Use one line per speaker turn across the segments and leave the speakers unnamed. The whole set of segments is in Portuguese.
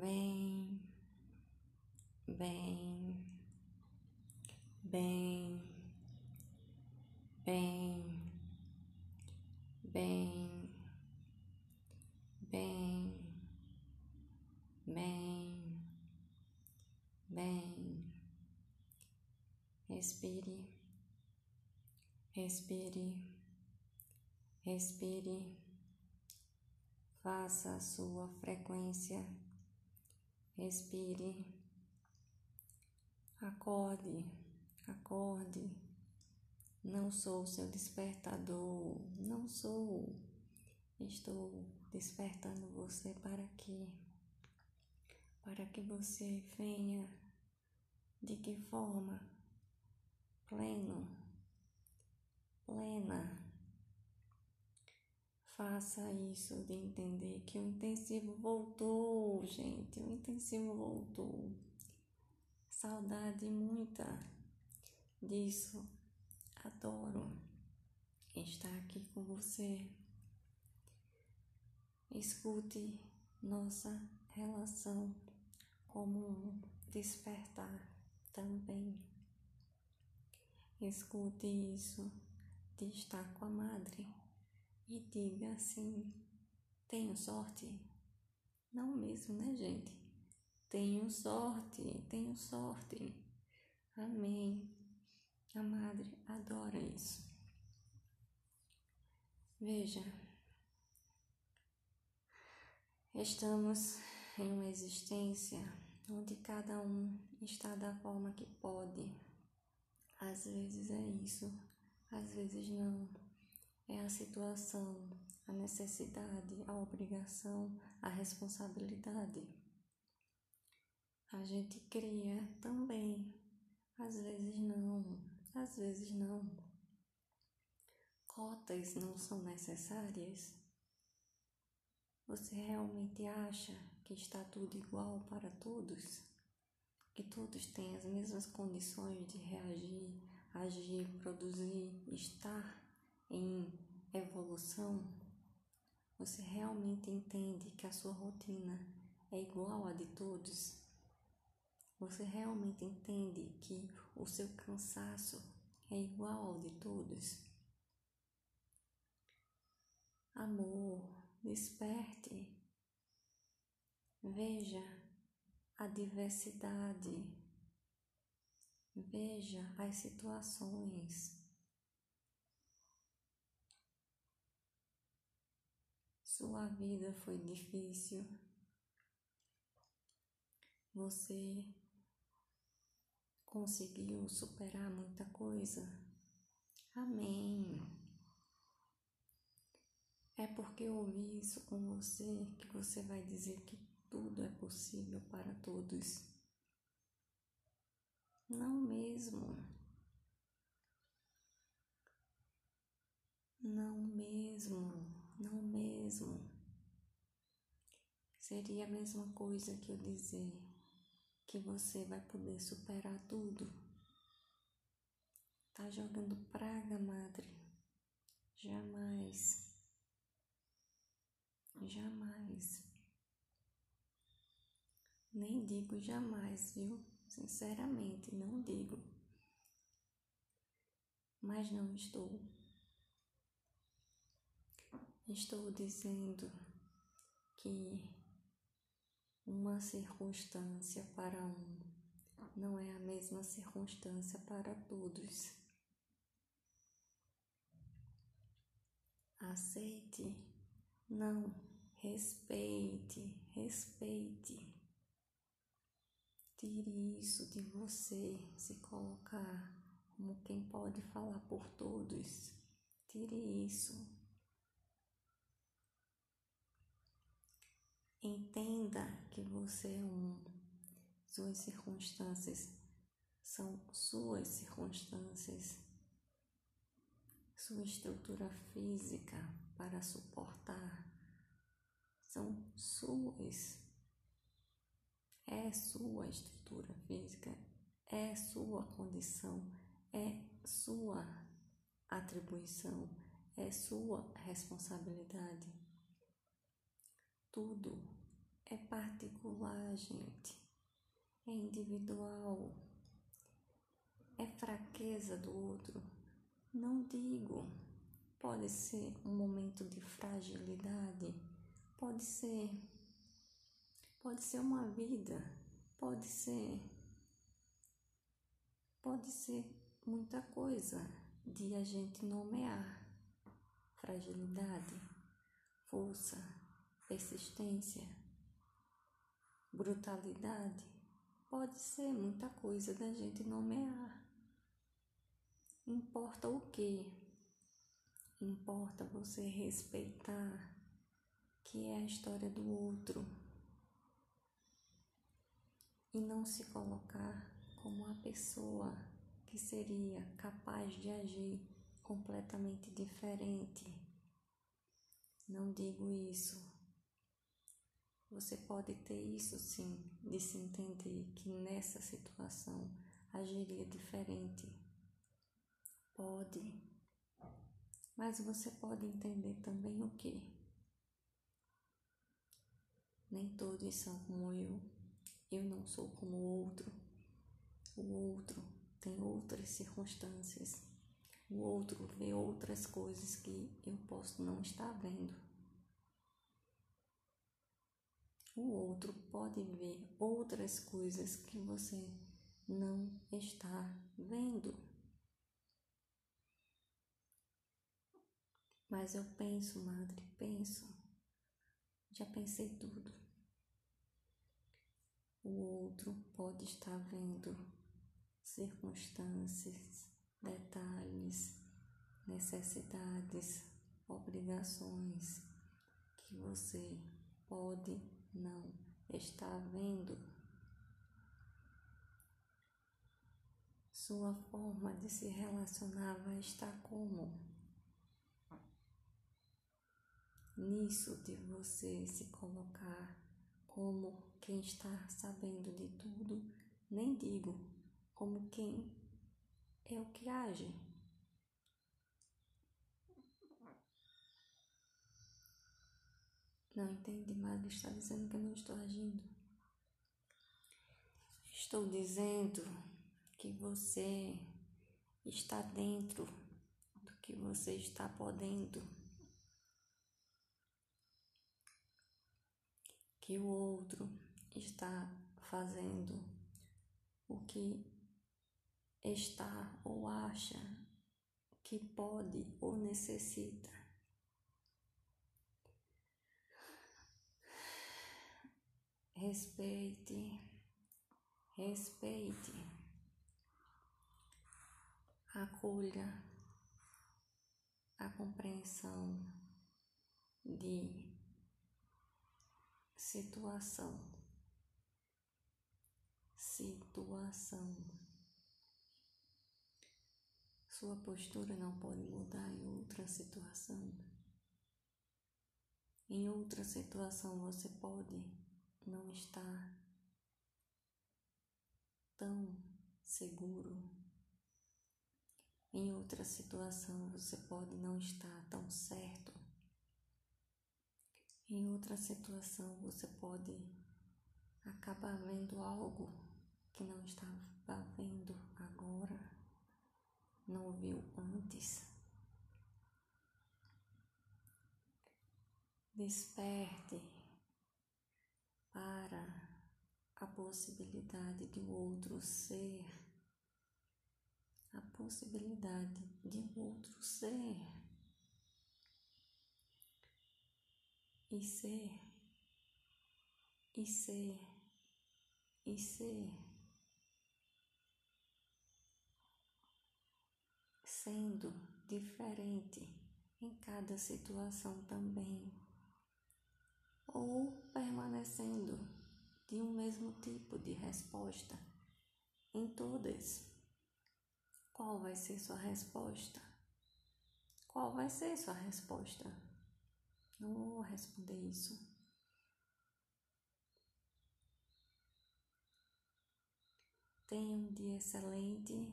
bem, bem, bem, bem, bem, bem, bem, bem. Respire, respire, respire. Faça a sua frequência Respire. Acorde, acorde. Não sou seu despertador, não sou. Estou despertando você para quê? Para que você venha de que forma? Pleno, plena Faça isso de entender que o intensivo voltou, gente. O intensivo voltou. Saudade muita disso. Adoro estar aqui com você. Escute nossa relação como um despertar também. Escute isso de estar com a madre e diga assim: tenho sorte? Não mesmo, né, gente? Tenho sorte, tenho sorte. Amém. A madre adora isso. Veja, estamos em uma existência onde cada um está da forma que pode. Às vezes é isso, às vezes não é a situação, a necessidade, a obrigação, a responsabilidade. A gente cria também, às vezes não, às vezes não. Cotas não são necessárias. Você realmente acha que está tudo igual para todos? Que todos têm as mesmas condições de reagir, agir, produzir, estar em evolução, você realmente entende que a sua rotina é igual à de todos? Você realmente entende que o seu cansaço é igual ao de todos? Amor, desperte. Veja a diversidade. Veja as situações Sua vida foi difícil. Você conseguiu superar muita coisa. Amém. É porque eu ouvi isso com você que você vai dizer que tudo é possível para todos. Não mesmo. Não mesmo Seria a mesma coisa que eu dizer que você vai poder superar tudo. Tá jogando praga, madre? Jamais. Jamais. Nem digo jamais, viu? Sinceramente, não digo. Mas não estou. Estou dizendo que uma circunstância para um não é a mesma circunstância para todos. Aceite, não, respeite, respeite. Tire isso de você, se colocar como quem pode falar por todos. Tire isso. Entenda que você é um. Suas circunstâncias são suas circunstâncias. Sua estrutura física para suportar são suas. É sua estrutura física, é sua condição, é sua atribuição, é sua responsabilidade tudo é particular, gente. É individual. É fraqueza do outro. Não digo. Pode ser um momento de fragilidade. Pode ser. Pode ser uma vida. Pode ser. Pode ser muita coisa de a gente nomear fragilidade, força, persistência, brutalidade. Pode ser muita coisa da gente nomear. Importa o que? Importa você respeitar que é a história do outro e não se colocar como a pessoa que seria capaz de agir completamente diferente. Não digo isso. Você pode ter isso sim, de se entender que nessa situação agiria diferente. Pode. Mas você pode entender também o que? Nem todos são como eu. Eu não sou como o outro. O outro tem outras circunstâncias. O outro vê outras coisas que eu posso não estar vendo. O outro pode ver outras coisas que você não está vendo. Mas eu penso, madre, penso. Já pensei tudo. O outro pode estar vendo circunstâncias, detalhes, necessidades, obrigações que você pode não estar vendo. Sua forma de se relacionar vai estar como? Nisso de você se colocar como quem está sabendo de tudo, nem digo como quem é o que age. Não entendi, mas está dizendo que eu não estou agindo. Estou dizendo que você está dentro do que você está podendo. Que o outro está fazendo o que está ou acha que pode ou necessita. Respeite, respeite, acolha a compreensão de situação, situação. Sua postura não pode mudar em outra situação. Em outra situação você pode não estar tão seguro. Em outra situação você pode não estar tão certo. Em outra situação você pode acabar vendo algo que não estava vendo agora não viu antes. Desperte para a possibilidade de outro ser, a possibilidade de outro ser. E ser, e ser, e ser. sendo diferente em cada situação também, ou permanecendo de um mesmo tipo de resposta em todas. Qual vai ser sua resposta? Qual vai ser sua resposta? Não vou responder isso. Tenha um dia excelente.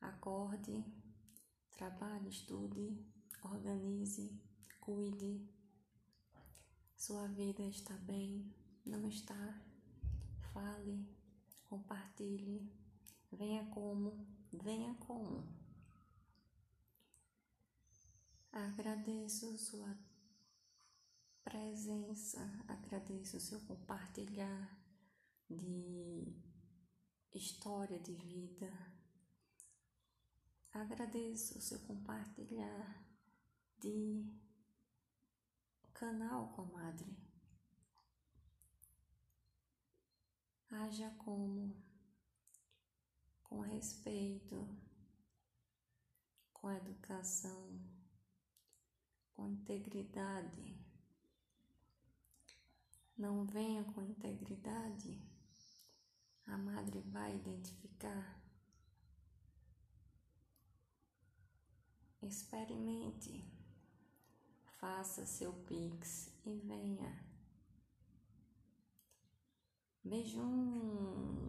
Acorde, trabalhe, estude, organize, cuide. Sua vida está bem, não está, fale, compartilhe, venha como, venha como. Agradeço sua presença, agradeço seu compartilhar de história de vida. Agradeço o seu compartilhar de canal, comadre. Haja como com respeito, com educação, com integridade. Não venha com integridade, a madre vai identificar. Experimente, faça seu pix e venha. Beijão!